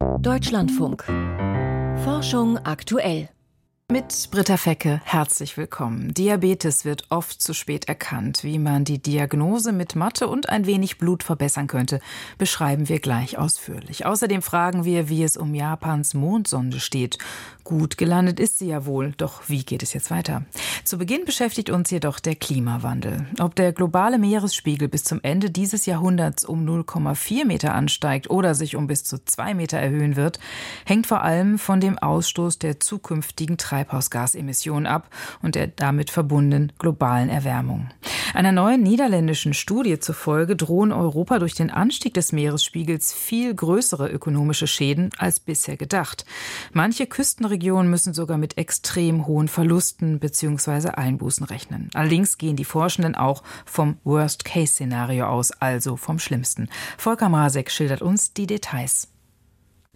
Deutschlandfunk. Forschung aktuell. Mit Britta Fecke herzlich willkommen. Diabetes wird oft zu spät erkannt. Wie man die Diagnose mit Mathe und ein wenig Blut verbessern könnte, beschreiben wir gleich ausführlich. Außerdem fragen wir, wie es um Japans Mondsonde steht. Gut gelandet ist sie ja wohl, doch wie geht es jetzt weiter? Zu Beginn beschäftigt uns jedoch der Klimawandel. Ob der globale Meeresspiegel bis zum Ende dieses Jahrhunderts um 0,4 Meter ansteigt oder sich um bis zu zwei Meter erhöhen wird, hängt vor allem von dem Ausstoß der zukünftigen Treibhausgase Treibhausgasemissionen ab und der damit verbundenen globalen Erwärmung. Einer neuen niederländischen Studie zufolge drohen Europa durch den Anstieg des Meeresspiegels viel größere ökonomische Schäden als bisher gedacht. Manche Küstenregionen müssen sogar mit extrem hohen Verlusten bzw. Einbußen rechnen. Allerdings gehen die Forschenden auch vom Worst-Case-Szenario aus, also vom Schlimmsten. Volker Masek schildert uns die Details.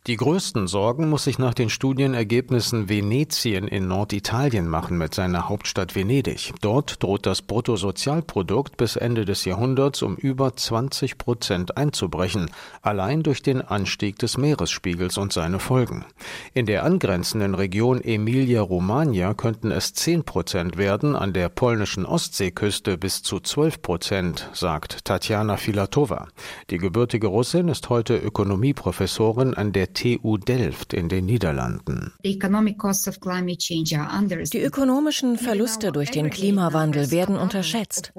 Die größten Sorgen muss sich nach den Studienergebnissen Venetien in Norditalien machen mit seiner Hauptstadt Venedig. Dort droht das Bruttosozialprodukt bis Ende des Jahrhunderts um über 20 Prozent einzubrechen, allein durch den Anstieg des Meeresspiegels und seine Folgen. In der angrenzenden Region Emilia-Romagna könnten es 10 Prozent werden, an der polnischen Ostseeküste bis zu 12 Prozent, sagt Tatjana Filatova. Die gebürtige Russin ist heute Ökonomieprofessorin an der TU Delft in den Niederlanden. Die ökonomischen Verluste durch den Klimawandel werden unterschätzt.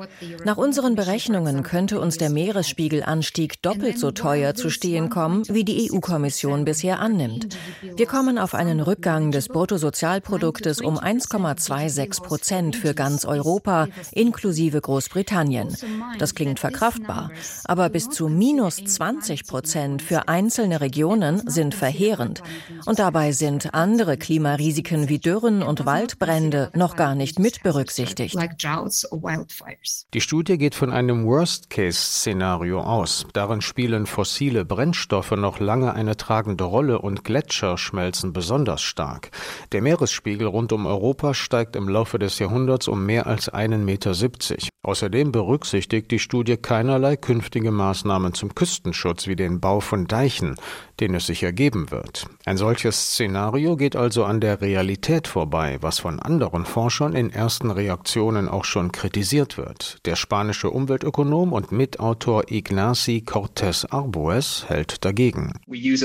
Nach unseren Berechnungen könnte uns der Meeresspiegelanstieg doppelt so teuer zu stehen kommen, wie die EU-Kommission bisher annimmt. Wir kommen auf einen Rückgang des Bruttosozialproduktes um 1,26 Prozent für ganz Europa, inklusive Großbritannien. Das klingt verkraftbar, aber bis zu minus 20 Prozent für einzelne Regionen sind sind verheerend. Und dabei sind andere Klimarisiken wie Dürren und Waldbrände noch gar nicht mit berücksichtigt. Die Studie geht von einem Worst-Case-Szenario aus. Darin spielen fossile Brennstoffe noch lange eine tragende Rolle und Gletscher schmelzen besonders stark. Der Meeresspiegel rund um Europa steigt im Laufe des Jahrhunderts um mehr als einen Meter. Außerdem berücksichtigt die Studie keinerlei künftige Maßnahmen zum Küstenschutz wie den Bau von Deichen, den es sich ergeben wird. Ein solches Szenario geht also an der Realität vorbei, was von anderen Forschern in ersten Reaktionen auch schon kritisiert wird. Der spanische Umweltökonom und Mitautor Ignacy Cortés Arbues hält dagegen. Wir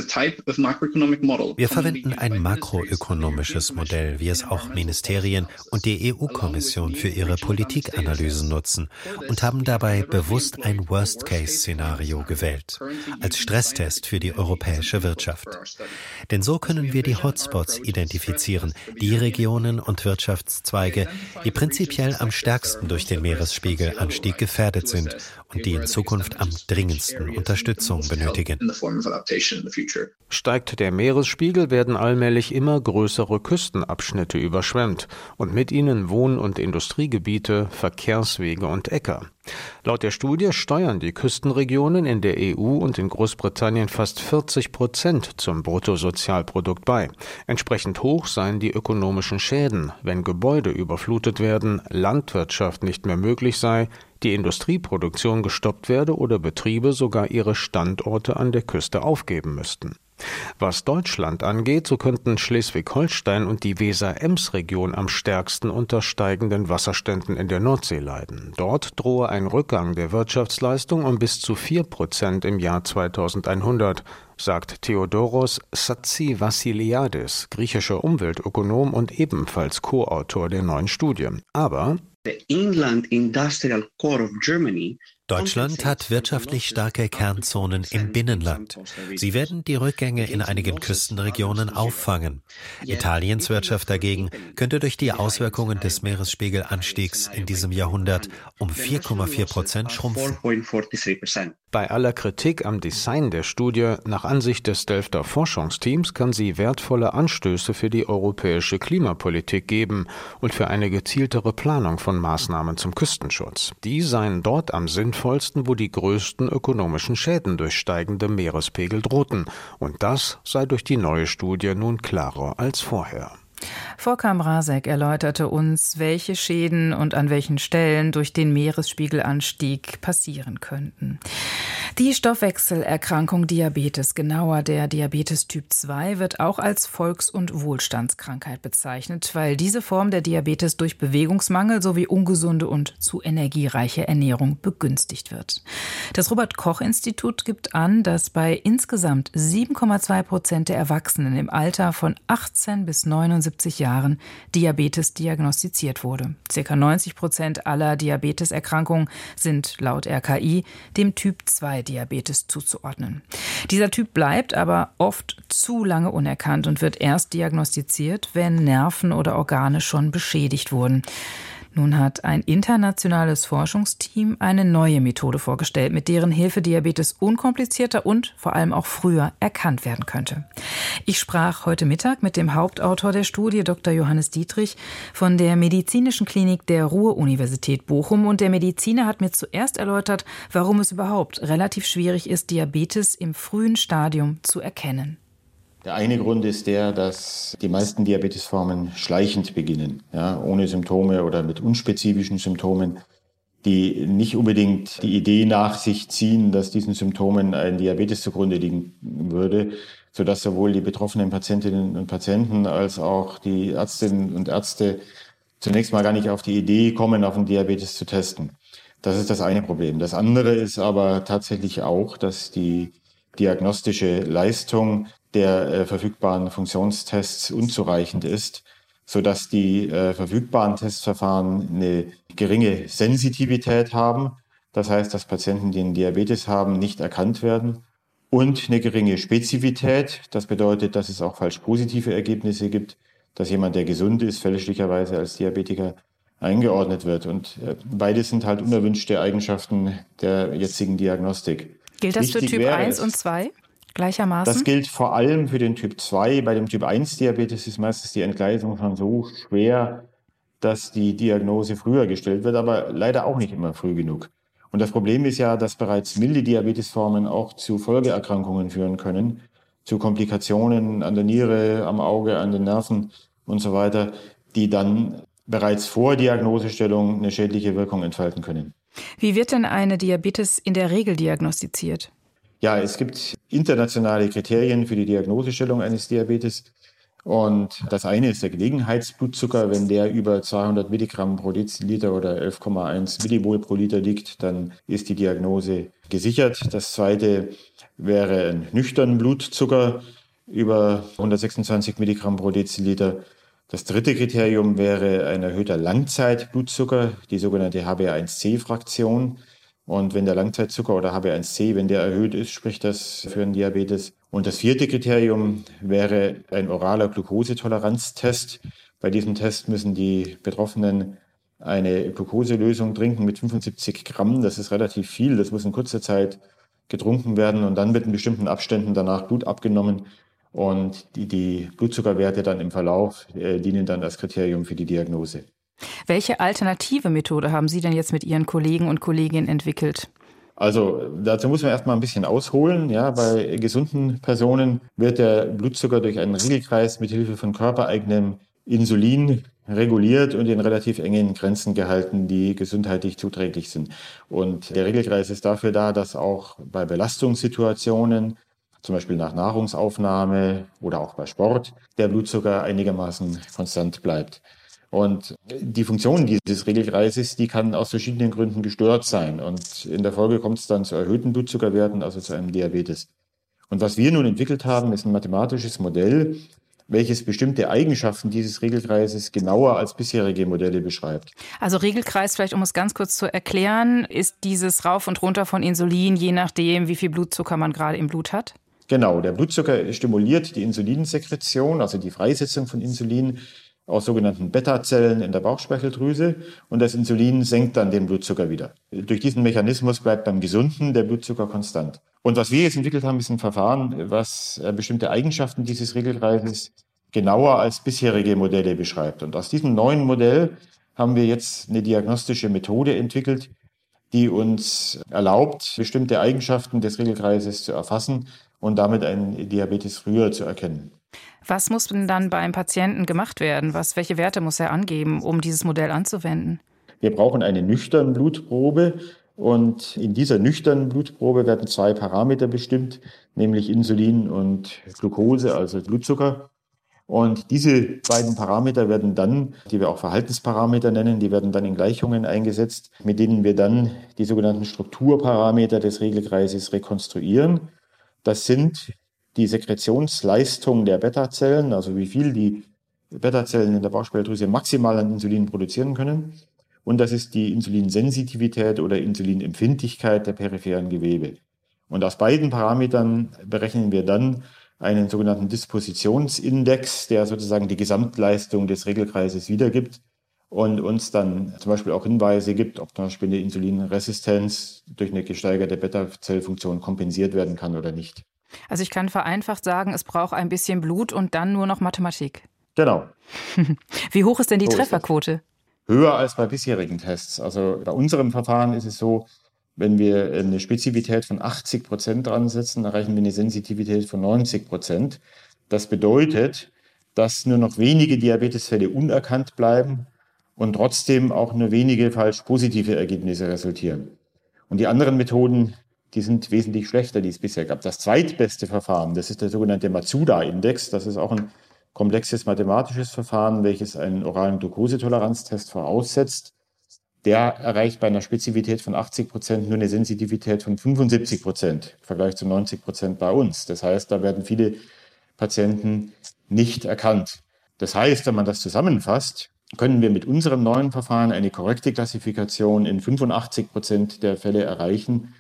verwenden ein makroökonomisches Modell, wie es auch Ministerien und die EU-Kommission für ihre Politikanalysen nutzen nutzen und haben dabei bewusst ein Worst-Case-Szenario gewählt, als Stresstest für die europäische Wirtschaft. Denn so können wir die Hotspots identifizieren, die Regionen und Wirtschaftszweige, die prinzipiell am stärksten durch den Meeresspiegelanstieg gefährdet sind die in Zukunft am dringendsten Unterstützung benötigen. Steigt der Meeresspiegel, werden allmählich immer größere Küstenabschnitte überschwemmt und mit ihnen Wohn- und Industriegebiete, Verkehrswege Wege und Äcker. Laut der Studie steuern die Küstenregionen in der EU und in Großbritannien fast 40 Prozent zum Bruttosozialprodukt bei. Entsprechend hoch seien die ökonomischen Schäden, wenn Gebäude überflutet werden, Landwirtschaft nicht mehr möglich sei, die Industrieproduktion gestoppt werde oder Betriebe sogar ihre Standorte an der Küste aufgeben müssten. Was Deutschland angeht, so könnten Schleswig-Holstein und die Weser-Ems-Region am stärksten unter steigenden Wasserständen in der Nordsee leiden. Dort drohe ein Rückgang der Wirtschaftsleistung um bis zu vier Prozent im Jahr 2100 sagt Theodoros Vassiliadis, griechischer Umweltökonom und ebenfalls Co-Autor der neuen Studie. Aber The Inland Industrial Core of Germany Deutschland hat wirtschaftlich starke Kernzonen im Binnenland. Sie werden die Rückgänge in einigen Küstenregionen auffangen. Italiens Wirtschaft dagegen könnte durch die Auswirkungen des Meeresspiegelanstiegs in diesem Jahrhundert um 4,4 Prozent schrumpfen. Bei aller Kritik am Design der Studie, nach Ansicht des Delfter Forschungsteams, kann sie wertvolle Anstöße für die europäische Klimapolitik geben und für eine gezieltere Planung von Maßnahmen zum Küstenschutz. Die seien dort am sinnvollsten sinnvollsten, wo die größten ökonomischen Schäden durch steigende Meerespegel drohten, und das sei durch die neue Studie nun klarer als vorher. Vorkam Rasek erläuterte uns, welche Schäden und an welchen Stellen durch den Meeresspiegelanstieg passieren könnten. Die Stoffwechselerkrankung Diabetes, genauer der Diabetes Typ 2, wird auch als Volks- und Wohlstandskrankheit bezeichnet, weil diese Form der Diabetes durch Bewegungsmangel sowie ungesunde und zu energiereiche Ernährung begünstigt wird. Das Robert Koch Institut gibt an, dass bei insgesamt 7,2 Prozent der Erwachsenen im Alter von 18 bis 79 Jahren Diabetes diagnostiziert wurde. Circa 90 Prozent aller Diabeteserkrankungen sind laut RKI dem Typ 2 Diabetes zuzuordnen. Dieser Typ bleibt aber oft zu lange unerkannt und wird erst diagnostiziert, wenn Nerven oder Organe schon beschädigt wurden. Nun hat ein internationales Forschungsteam eine neue Methode vorgestellt, mit deren Hilfe Diabetes unkomplizierter und vor allem auch früher erkannt werden könnte. Ich sprach heute Mittag mit dem Hauptautor der Studie, Dr. Johannes Dietrich, von der Medizinischen Klinik der Ruhr-Universität Bochum. Und der Mediziner hat mir zuerst erläutert, warum es überhaupt relativ schwierig ist, Diabetes im frühen Stadium zu erkennen. Der eine Grund ist der, dass die meisten Diabetesformen schleichend beginnen, ja, ohne Symptome oder mit unspezifischen Symptomen, die nicht unbedingt die Idee nach sich ziehen, dass diesen Symptomen ein Diabetes zugrunde liegen würde, sodass sowohl die betroffenen Patientinnen und Patienten als auch die Ärztinnen und Ärzte zunächst mal gar nicht auf die Idee kommen, auf den Diabetes zu testen. Das ist das eine Problem. Das andere ist aber tatsächlich auch, dass die diagnostische Leistung der äh, verfügbaren Funktionstests unzureichend ist, so dass die äh, verfügbaren Testverfahren eine geringe Sensitivität haben. Das heißt, dass Patienten, die einen Diabetes haben, nicht erkannt werden und eine geringe Spezifität. Das bedeutet, dass es auch falsch positive Ergebnisse gibt, dass jemand, der gesund ist, fälschlicherweise als Diabetiker eingeordnet wird. Und äh, beides sind halt unerwünschte Eigenschaften der jetzigen Diagnostik. Gilt das Wichtig für Typ 1 und 2? Gleichermaßen? Das gilt vor allem für den Typ 2. Bei dem Typ 1 Diabetes ist meistens die Entgleisung schon so schwer, dass die Diagnose früher gestellt wird, aber leider auch nicht immer früh genug. Und das Problem ist ja, dass bereits milde Diabetesformen auch zu Folgeerkrankungen führen können, zu Komplikationen an der Niere, am Auge, an den Nerven und so weiter, die dann bereits vor Diagnosestellung eine schädliche Wirkung entfalten können. Wie wird denn eine Diabetes in der Regel diagnostiziert? Ja, es gibt internationale Kriterien für die Diagnosestellung eines Diabetes. Und das eine ist der Gelegenheitsblutzucker. Wenn der über 200 Milligramm pro Deziliter oder 11,1 Millimol pro Liter liegt, dann ist die Diagnose gesichert. Das zweite wäre ein nüchterner Blutzucker über 126 Milligramm pro Deziliter. Das dritte Kriterium wäre ein erhöhter Langzeitblutzucker, die sogenannte HbA1c-Fraktion. Und wenn der Langzeitzucker oder HbA1c, wenn der erhöht ist, spricht das für einen Diabetes. Und das vierte Kriterium wäre ein oraler Glukosetoleranztest. Bei diesem Test müssen die Betroffenen eine Glukoselösung trinken mit 75 Gramm. Das ist relativ viel. Das muss in kurzer Zeit getrunken werden und dann mit in bestimmten Abständen danach Blut abgenommen. Und die, die Blutzuckerwerte dann im Verlauf äh, dienen dann als Kriterium für die Diagnose. Welche alternative Methode haben Sie denn jetzt mit Ihren Kollegen und Kolleginnen entwickelt? Also dazu muss man erstmal ein bisschen ausholen. Ja, bei gesunden Personen wird der Blutzucker durch einen Regelkreis mit Hilfe von körpereigenem Insulin reguliert und in relativ engen Grenzen gehalten, die gesundheitlich zuträglich sind. Und der Regelkreis ist dafür da, dass auch bei Belastungssituationen, zum Beispiel nach Nahrungsaufnahme oder auch bei Sport, der Blutzucker einigermaßen konstant bleibt. Und die Funktion dieses Regelkreises, die kann aus verschiedenen Gründen gestört sein. Und in der Folge kommt es dann zu erhöhten Blutzuckerwerten, also zu einem Diabetes. Und was wir nun entwickelt haben, ist ein mathematisches Modell, welches bestimmte Eigenschaften dieses Regelkreises genauer als bisherige Modelle beschreibt. Also Regelkreis, vielleicht um es ganz kurz zu erklären, ist dieses Rauf und Runter von Insulin, je nachdem, wie viel Blutzucker man gerade im Blut hat? Genau, der Blutzucker stimuliert die Insulinsekretion, also die Freisetzung von Insulin aus sogenannten Beta-Zellen in der Bauchspeicheldrüse und das Insulin senkt dann den Blutzucker wieder. Durch diesen Mechanismus bleibt beim Gesunden der Blutzucker konstant. Und was wir jetzt entwickelt haben, ist ein Verfahren, was äh, bestimmte Eigenschaften dieses Regelkreises genauer als bisherige Modelle beschreibt. Und aus diesem neuen Modell haben wir jetzt eine diagnostische Methode entwickelt, die uns erlaubt, bestimmte Eigenschaften des Regelkreises zu erfassen und damit einen Diabetes früher zu erkennen. Was muss denn dann beim Patienten gemacht werden? Was, welche Werte muss er angeben, um dieses Modell anzuwenden? Wir brauchen eine nüchterne Blutprobe und in dieser nüchternen Blutprobe werden zwei Parameter bestimmt, nämlich Insulin und Glucose, also Blutzucker. Und diese beiden Parameter werden dann, die wir auch Verhaltensparameter nennen, die werden dann in Gleichungen eingesetzt, mit denen wir dann die sogenannten Strukturparameter des Regelkreises rekonstruieren. Das sind die Sekretionsleistung der Beta-Zellen, also wie viel die Beta-Zellen in der Bauchspeicheldrüse maximal an Insulin produzieren können. Und das ist die Insulinsensitivität oder Insulinempfindlichkeit der peripheren Gewebe. Und aus beiden Parametern berechnen wir dann einen sogenannten Dispositionsindex, der sozusagen die Gesamtleistung des Regelkreises wiedergibt und uns dann zum Beispiel auch Hinweise gibt, ob zum Beispiel eine Insulinresistenz durch eine gesteigerte Beta-Zellfunktion kompensiert werden kann oder nicht. Also ich kann vereinfacht sagen, es braucht ein bisschen Blut und dann nur noch Mathematik. Genau. Wie hoch ist denn die so Trefferquote? Höher als bei bisherigen Tests. Also bei unserem Verfahren ist es so, wenn wir eine Spezifität von 80 Prozent dran setzen, erreichen wir eine Sensitivität von 90 Prozent. Das bedeutet, dass nur noch wenige Diabetesfälle unerkannt bleiben und trotzdem auch nur wenige falsch positive Ergebnisse resultieren. Und die anderen Methoden, die sind wesentlich schlechter, die es bisher gab. Das zweitbeste Verfahren, das ist der sogenannte Matsuda-Index. Das ist auch ein komplexes mathematisches Verfahren, welches einen oralen Glukosetoleranztest voraussetzt der erreicht bei einer Spezifität von 80 Prozent nur eine Sensitivität von 75 Prozent im Vergleich zu 90 Prozent bei uns. Das heißt, da werden viele Patienten nicht erkannt. Das heißt, wenn man das zusammenfasst, können wir mit unserem neuen Verfahren eine korrekte Klassifikation in 85 Prozent der Fälle erreichen,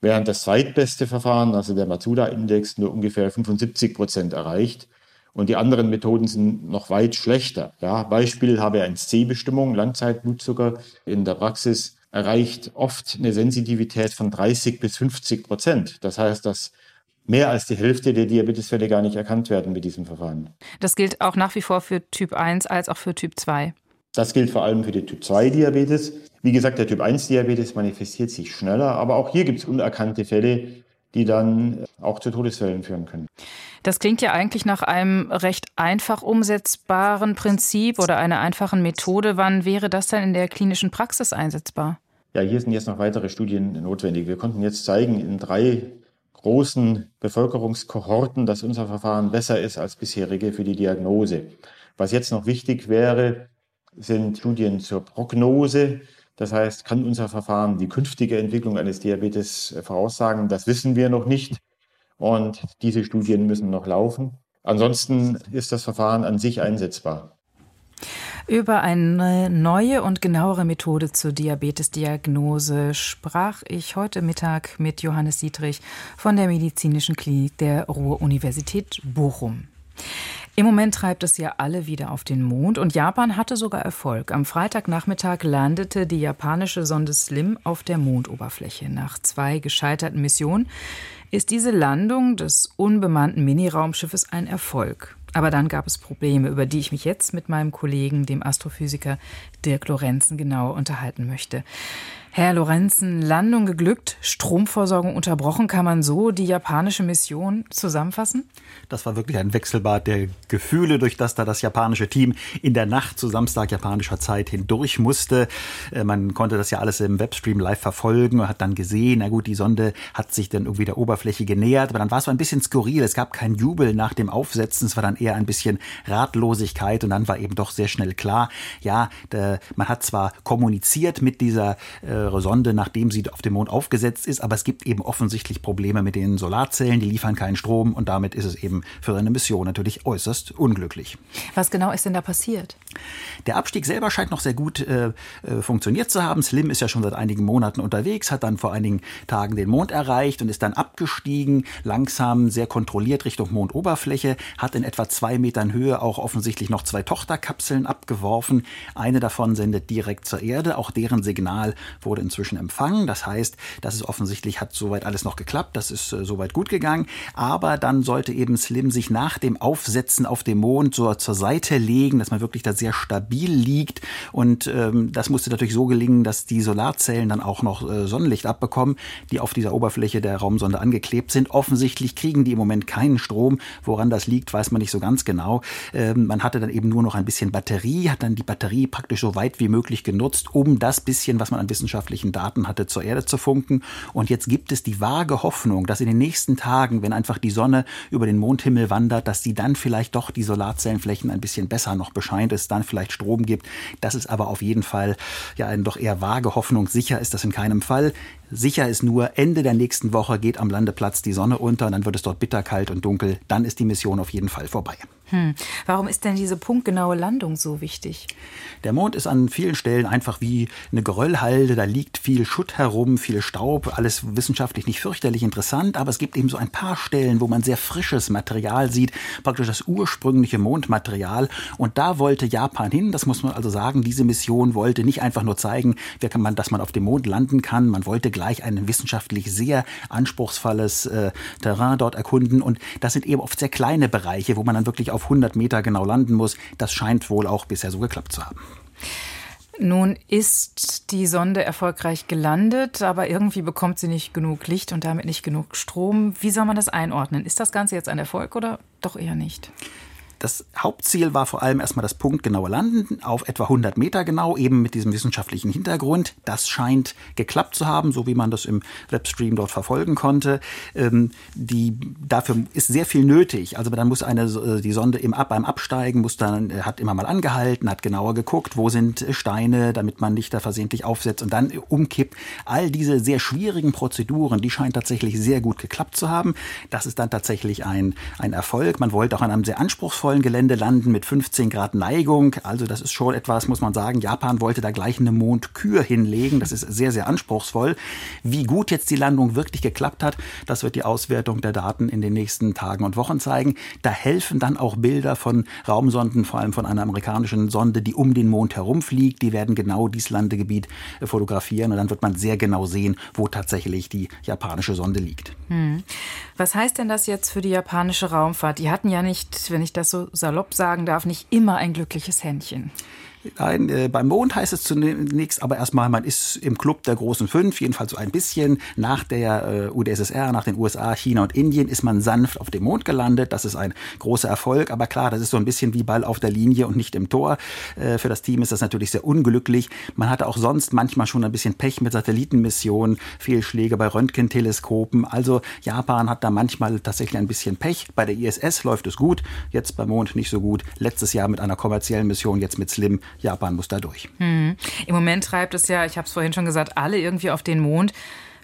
während das zweitbeste Verfahren, also der Matsuda-Index, nur ungefähr 75 Prozent erreicht. Und die anderen Methoden sind noch weit schlechter. Ja, Beispiel habe ich 1C-Bestimmung, Langzeitblutzucker in der Praxis erreicht oft eine Sensitivität von 30 bis 50 Prozent. Das heißt, dass mehr als die Hälfte der Diabetesfälle gar nicht erkannt werden mit diesem Verfahren. Das gilt auch nach wie vor für Typ 1 als auch für Typ 2. Das gilt vor allem für den Typ 2 Diabetes. Wie gesagt, der Typ 1 Diabetes manifestiert sich schneller, aber auch hier gibt es unerkannte Fälle, die dann auch zu Todesfällen führen können. Das klingt ja eigentlich nach einem recht einfach umsetzbaren Prinzip oder einer einfachen Methode. Wann wäre das denn in der klinischen Praxis einsetzbar? Ja, hier sind jetzt noch weitere Studien notwendig. Wir konnten jetzt zeigen in drei großen Bevölkerungskohorten, dass unser Verfahren besser ist als bisherige für die Diagnose. Was jetzt noch wichtig wäre, sind Studien zur Prognose. Das heißt, kann unser Verfahren die künftige Entwicklung eines Diabetes äh, voraussagen? Das wissen wir noch nicht. Und diese Studien müssen noch laufen. Ansonsten ist das Verfahren an sich einsetzbar. Über eine neue und genauere Methode zur Diabetesdiagnose sprach ich heute Mittag mit Johannes Dietrich von der Medizinischen Klinik der Ruhr-Universität Bochum. Im Moment treibt es ja alle wieder auf den Mond und Japan hatte sogar Erfolg. Am Freitagnachmittag landete die japanische Sonde Slim auf der Mondoberfläche. Nach zwei gescheiterten Missionen ist diese Landung des unbemannten Miniraumschiffes ein Erfolg. Aber dann gab es Probleme, über die ich mich jetzt mit meinem Kollegen, dem Astrophysiker Dirk Lorenzen, genau unterhalten möchte. Herr Lorenzen, Landung geglückt, Stromversorgung unterbrochen. Kann man so die japanische Mission zusammenfassen? Das war wirklich ein Wechselbad der Gefühle, durch das da das japanische Team in der Nacht zu Samstag japanischer Zeit hindurch musste. Äh, man konnte das ja alles im Webstream live verfolgen und hat dann gesehen, na gut, die Sonde hat sich dann irgendwie der Oberfläche genähert, aber dann war es so ein bisschen skurril. Es gab keinen Jubel nach dem Aufsetzen, es war dann eher ein bisschen Ratlosigkeit und dann war eben doch sehr schnell klar, ja, man hat zwar kommuniziert mit dieser äh, Sonde, nachdem sie auf dem Mond aufgesetzt ist, aber es gibt eben offensichtlich Probleme mit den Solarzellen, die liefern keinen Strom und damit ist es eben für seine Mission natürlich äußerst unglücklich. Was genau ist denn da passiert? Der Abstieg selber scheint noch sehr gut äh, äh, funktioniert zu haben. Slim ist ja schon seit einigen Monaten unterwegs, hat dann vor einigen Tagen den Mond erreicht und ist dann abgestiegen, langsam, sehr kontrolliert Richtung Mondoberfläche, hat in etwa zwei Metern Höhe auch offensichtlich noch zwei Tochterkapseln abgeworfen. Eine davon sendet direkt zur Erde, auch deren Signal wurde inzwischen empfangen. Das heißt, das ist offensichtlich, hat soweit alles noch geklappt, das ist äh, soweit gut gegangen. Aber dann sollte eben Slim sich nach dem Aufsetzen auf dem Mond so zur Seite legen, dass man wirklich da sehr stabil liegt. Und ähm, das musste natürlich so gelingen, dass die Solarzellen dann auch noch äh, Sonnenlicht abbekommen, die auf dieser Oberfläche der Raumsonde angeklebt sind. Offensichtlich kriegen die im Moment keinen Strom. Woran das liegt, weiß man nicht so ganz genau. Ähm, man hatte dann eben nur noch ein bisschen Batterie, hat dann die Batterie praktisch so weit wie möglich genutzt, um das bisschen, was man an wissenschaftlichen Daten hatte, zur Erde zu funken. Und jetzt gibt es die vage Hoffnung, dass in den nächsten Tagen, wenn einfach die Sonne über den Mondhimmel wandert, dass sie dann vielleicht doch die Solarzellenflächen ein bisschen besser noch bescheint, es dann vielleicht Strom gibt. Das ist aber auf jeden Fall ja eine doch eher vage Hoffnung. Sicher ist das in keinem Fall. Sicher ist nur, Ende der nächsten Woche geht am Landeplatz die Sonne unter, dann wird es dort bitterkalt und dunkel. Dann ist die Mission auf jeden Fall vorbei. Hm. Warum ist denn diese punktgenaue Landung so wichtig? Der Mond ist an vielen Stellen einfach wie eine Geröllhalde. Da liegt viel Schutt herum, viel Staub. Alles wissenschaftlich nicht fürchterlich interessant. Aber es gibt eben so ein paar Stellen, wo man sehr frisches Material sieht. Praktisch das ursprüngliche Mondmaterial. Und da wollte Japan hin. Das muss man also sagen. Diese Mission wollte nicht einfach nur zeigen, dass man auf dem Mond landen kann. Man wollte gleich ein wissenschaftlich sehr anspruchsvolles äh, Terrain dort erkunden. Und das sind eben oft sehr kleine Bereiche, wo man dann wirklich auf 100 Meter genau landen muss. Das scheint wohl auch bisher so geklappt zu haben. Nun ist die Sonde erfolgreich gelandet, aber irgendwie bekommt sie nicht genug Licht und damit nicht genug Strom. Wie soll man das einordnen? Ist das Ganze jetzt ein Erfolg oder doch eher nicht? Das Hauptziel war vor allem erstmal das punktgenaue Landen auf etwa 100 Meter genau, eben mit diesem wissenschaftlichen Hintergrund. Das scheint geklappt zu haben, so wie man das im Webstream dort verfolgen konnte. Ähm, die, dafür ist sehr viel nötig. Also dann muss eine, äh, die Sonde im, beim Absteigen muss dann, äh, hat immer mal angehalten, hat genauer geguckt, wo sind Steine, damit man nicht da versehentlich aufsetzt und dann umkippt. All diese sehr schwierigen Prozeduren, die scheinen tatsächlich sehr gut geklappt zu haben. Das ist dann tatsächlich ein, ein Erfolg. Man wollte auch an einem sehr anspruchsvollen vollen Gelände landen mit 15 Grad Neigung. Also das ist schon etwas, muss man sagen. Japan wollte da gleich eine Mondkür hinlegen. Das ist sehr, sehr anspruchsvoll. Wie gut jetzt die Landung wirklich geklappt hat, das wird die Auswertung der Daten in den nächsten Tagen und Wochen zeigen. Da helfen dann auch Bilder von Raumsonden, vor allem von einer amerikanischen Sonde, die um den Mond herumfliegt. Die werden genau dieses Landegebiet äh, fotografieren und dann wird man sehr genau sehen, wo tatsächlich die japanische Sonde liegt. Hm. Was heißt denn das jetzt für die japanische Raumfahrt? Die hatten ja nicht, wenn ich das so salopp sagen darf, nicht immer ein glückliches Händchen. Nein, äh, beim Mond heißt es zunächst aber erstmal, man ist im Club der großen fünf, jedenfalls so ein bisschen. Nach der äh, UdSSR, nach den USA, China und Indien ist man sanft auf dem Mond gelandet. Das ist ein großer Erfolg. Aber klar, das ist so ein bisschen wie Ball auf der Linie und nicht im Tor. Äh, für das Team ist das natürlich sehr unglücklich. Man hatte auch sonst manchmal schon ein bisschen Pech mit Satellitenmissionen, Fehlschläge bei Röntgenteleskopen. Also Japan hat da manchmal tatsächlich ein bisschen Pech. Bei der ISS läuft es gut, jetzt beim Mond nicht so gut. Letztes Jahr mit einer kommerziellen Mission, jetzt mit Slim Japan muss da durch. Hm. Im Moment treibt es ja, ich habe es vorhin schon gesagt, alle irgendwie auf den Mond.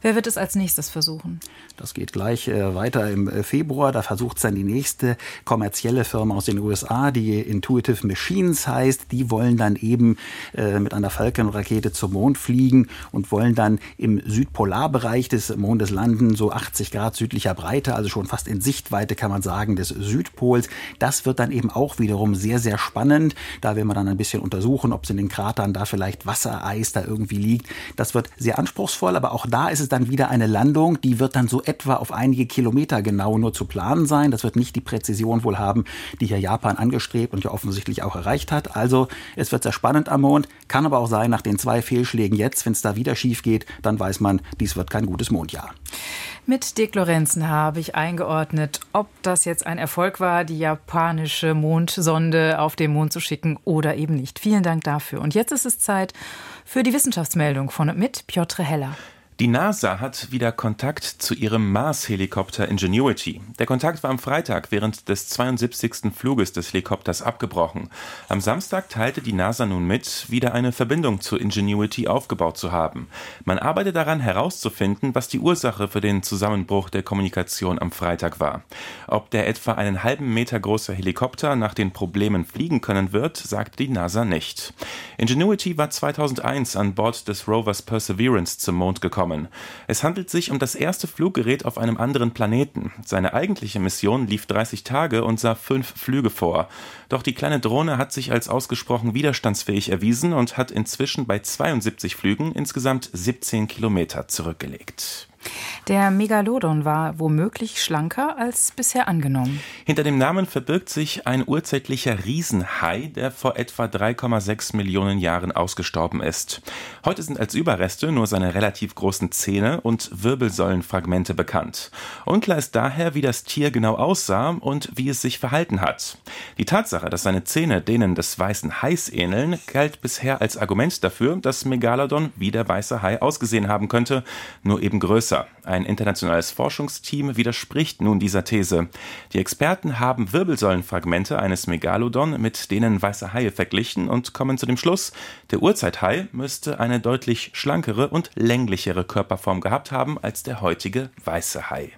Wer wird es als nächstes versuchen? Das geht gleich äh, weiter im äh, Februar. Da versucht es dann die nächste kommerzielle Firma aus den USA, die Intuitive Machines heißt. Die wollen dann eben äh, mit einer Falcon-Rakete zum Mond fliegen und wollen dann im Südpolarbereich des Mondes landen, so 80 Grad südlicher Breite, also schon fast in Sichtweite kann man sagen des Südpols. Das wird dann eben auch wiederum sehr, sehr spannend. Da will man dann ein bisschen untersuchen, ob es in den Kratern da vielleicht Wassereis da irgendwie liegt. Das wird sehr anspruchsvoll, aber auch da ist es dann wieder eine Landung, die wird dann so etwa auf einige Kilometer genau nur zu planen sein. Das wird nicht die Präzision wohl haben, die hier Japan angestrebt und ja offensichtlich auch erreicht hat. Also es wird sehr spannend am Mond, kann aber auch sein, nach den zwei Fehlschlägen jetzt, wenn es da wieder schief geht, dann weiß man, dies wird kein gutes Mondjahr. Mit Dick Lorenzen habe ich eingeordnet, ob das jetzt ein Erfolg war, die japanische Mondsonde auf den Mond zu schicken oder eben nicht. Vielen Dank dafür. Und jetzt ist es Zeit für die Wissenschaftsmeldung von und mit Piotr Heller. Die NASA hat wieder Kontakt zu ihrem Mars-Helikopter Ingenuity. Der Kontakt war am Freitag während des 72. Fluges des Helikopters abgebrochen. Am Samstag teilte die NASA nun mit, wieder eine Verbindung zu Ingenuity aufgebaut zu haben. Man arbeitet daran herauszufinden, was die Ursache für den Zusammenbruch der Kommunikation am Freitag war. Ob der etwa einen halben Meter große Helikopter nach den Problemen fliegen können wird, sagte die NASA nicht. Ingenuity war 2001 an Bord des Rovers Perseverance zum Mond gekommen kommen. Es handelt sich um das erste Fluggerät auf einem anderen Planeten. Seine eigentliche Mission lief 30 Tage und sah fünf Flüge vor. Doch die kleine Drohne hat sich als ausgesprochen widerstandsfähig erwiesen und hat inzwischen bei 72 Flügen insgesamt 17 Kilometer zurückgelegt. Der Megalodon war womöglich schlanker als bisher angenommen. Hinter dem Namen verbirgt sich ein urzeitlicher Riesenhai, der vor etwa 3,6 Millionen Jahren ausgestorben ist. Heute sind als Überreste nur seine relativ großen Zähne und Wirbelsäulenfragmente bekannt. Unklar ist daher, wie das Tier genau aussah und wie es sich verhalten hat. Die Tatsache, dass seine Zähne denen des weißen Hais ähneln, galt bisher als Argument dafür, dass Megalodon wie der weiße Hai ausgesehen haben könnte, nur eben größer. Ein internationales Forschungsteam widerspricht nun dieser These. Die Experten haben Wirbelsäulenfragmente eines Megalodon mit denen weißer Haie verglichen und kommen zu dem Schluss, der Urzeithai müsste eine deutlich schlankere und länglichere Körperform gehabt haben als der heutige weiße Hai.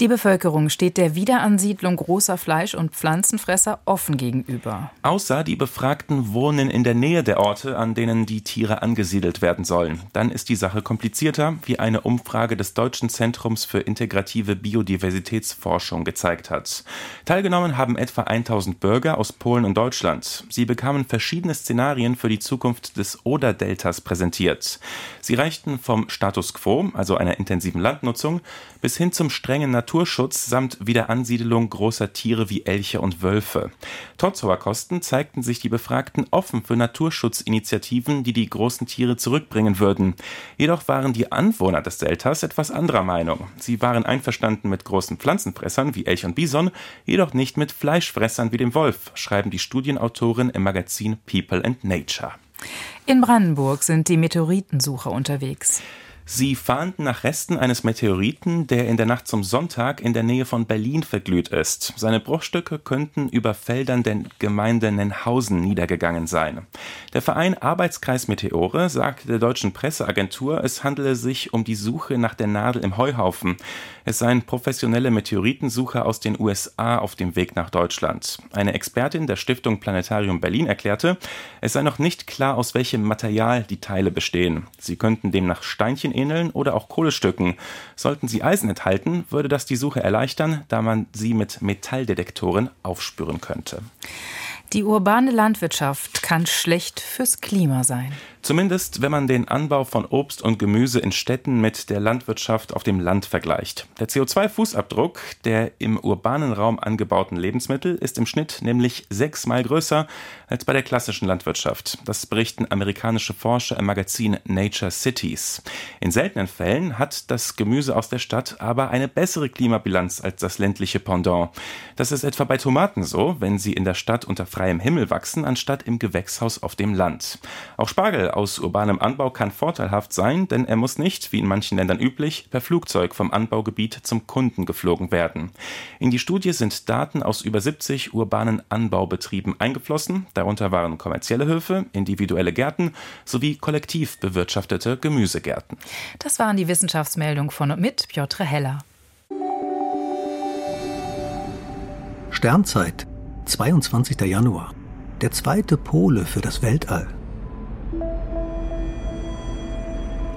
Die Bevölkerung steht der Wiederansiedlung großer Fleisch- und Pflanzenfresser offen gegenüber. Außer die Befragten wohnen in der Nähe der Orte, an denen die Tiere angesiedelt werden sollen. Dann ist die Sache komplizierter, wie eine Umfrage des Deutschen Zentrums für integrative Biodiversitätsforschung gezeigt hat. Teilgenommen haben etwa 1000 Bürger aus Polen und Deutschland. Sie bekamen verschiedene Szenarien für die Zukunft des Oder-Deltas präsentiert. Sie reichten vom Status quo, also einer intensiven Landnutzung, bis hin zum strengen Naturschutz samt Wiederansiedelung großer Tiere wie Elche und Wölfe. Trotz hoher Kosten zeigten sich die Befragten offen für Naturschutzinitiativen, die die großen Tiere zurückbringen würden. Jedoch waren die Anwohner des Deltas etwas anderer Meinung. Sie waren einverstanden mit großen Pflanzenfressern wie Elch und Bison, jedoch nicht mit Fleischfressern wie dem Wolf, schreiben die Studienautoren im Magazin People and Nature. In Brandenburg sind die Meteoritensucher unterwegs. Sie fahnden nach Resten eines Meteoriten, der in der Nacht zum Sonntag in der Nähe von Berlin verglüht ist. Seine Bruchstücke könnten über Feldern der Gemeinde Nenhausen niedergegangen sein. Der Verein Arbeitskreis Meteore sagte der deutschen Presseagentur, es handele sich um die Suche nach der Nadel im Heuhaufen. Es seien professionelle Meteoritensucher aus den USA auf dem Weg nach Deutschland. Eine Expertin der Stiftung Planetarium Berlin erklärte, es sei noch nicht klar, aus welchem Material die Teile bestehen. Sie könnten demnach Steinchen ähneln oder auch Kohlestücken. Sollten sie Eisen enthalten, würde das die Suche erleichtern, da man sie mit Metalldetektoren aufspüren könnte. Die urbane Landwirtschaft kann schlecht fürs Klima sein. Zumindest wenn man den Anbau von Obst und Gemüse in Städten mit der Landwirtschaft auf dem Land vergleicht. Der CO2-Fußabdruck der im urbanen Raum angebauten Lebensmittel ist im Schnitt nämlich sechsmal größer als bei der klassischen Landwirtschaft. Das berichten amerikanische Forscher im Magazin Nature Cities. In seltenen Fällen hat das Gemüse aus der Stadt aber eine bessere Klimabilanz als das ländliche Pendant. Das ist etwa bei Tomaten so, wenn sie in der Stadt unter freiem Himmel wachsen, anstatt im Gewächshaus auf dem Land. Auch Spargel aus urbanem Anbau kann vorteilhaft sein, denn er muss nicht, wie in manchen Ländern üblich, per Flugzeug vom Anbaugebiet zum Kunden geflogen werden. In die Studie sind Daten aus über 70 urbanen Anbaubetrieben eingeflossen, darunter waren kommerzielle Höfe, individuelle Gärten sowie kollektiv bewirtschaftete Gemüsegärten. Das waren die Wissenschaftsmeldungen von und mit Piotr Heller. Sternzeit, 22. Januar. Der zweite Pole für das Weltall.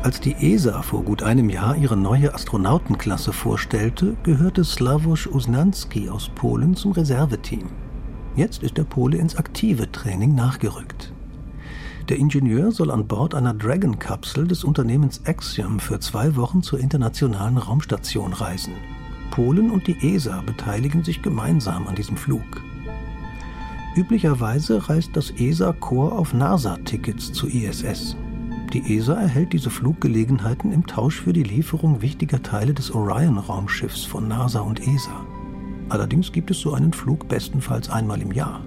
Als die ESA vor gut einem Jahr ihre neue Astronautenklasse vorstellte, gehörte Slavoj Uznanski aus Polen zum Reserveteam. Jetzt ist der Pole ins aktive Training nachgerückt. Der Ingenieur soll an Bord einer Dragon-Kapsel des Unternehmens Axiom für zwei Wochen zur internationalen Raumstation reisen. Polen und die ESA beteiligen sich gemeinsam an diesem Flug. Üblicherweise reist das ESA-Korps auf NASA-Tickets zur ISS. Die ESA erhält diese Fluggelegenheiten im Tausch für die Lieferung wichtiger Teile des Orion-Raumschiffs von NASA und ESA. Allerdings gibt es so einen Flug bestenfalls einmal im Jahr.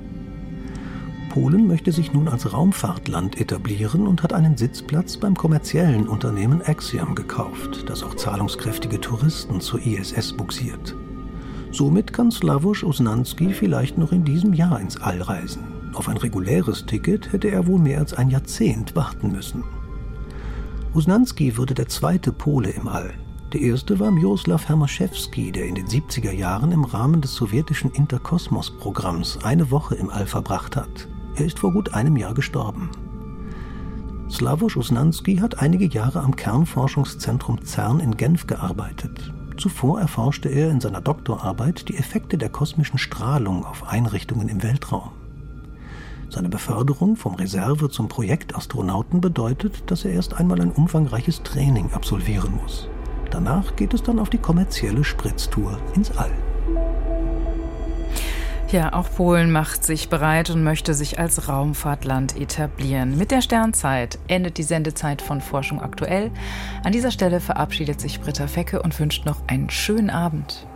Polen möchte sich nun als Raumfahrtland etablieren und hat einen Sitzplatz beim kommerziellen Unternehmen Axiom gekauft, das auch zahlungskräftige Touristen zur ISS buxiert. Somit kann Slavoj Usnanski vielleicht noch in diesem Jahr ins All reisen. Auf ein reguläres Ticket hätte er wohl mehr als ein Jahrzehnt warten müssen. Usnanski wurde der zweite Pole im All. Der erste war Miroslav Hermaschewski, der in den 70er Jahren im Rahmen des sowjetischen Interkosmos-Programms eine Woche im All verbracht hat. Er ist vor gut einem Jahr gestorben. Slavoj Usnanski hat einige Jahre am Kernforschungszentrum CERN in Genf gearbeitet. Zuvor erforschte er in seiner Doktorarbeit die Effekte der kosmischen Strahlung auf Einrichtungen im Weltraum. Seine Beförderung vom Reserve zum Projektastronauten bedeutet, dass er erst einmal ein umfangreiches Training absolvieren muss. Danach geht es dann auf die kommerzielle Spritztour ins All. Ja, auch Polen macht sich bereit und möchte sich als Raumfahrtland etablieren. Mit der Sternzeit endet die Sendezeit von Forschung aktuell. An dieser Stelle verabschiedet sich Britta Fecke und wünscht noch einen schönen Abend.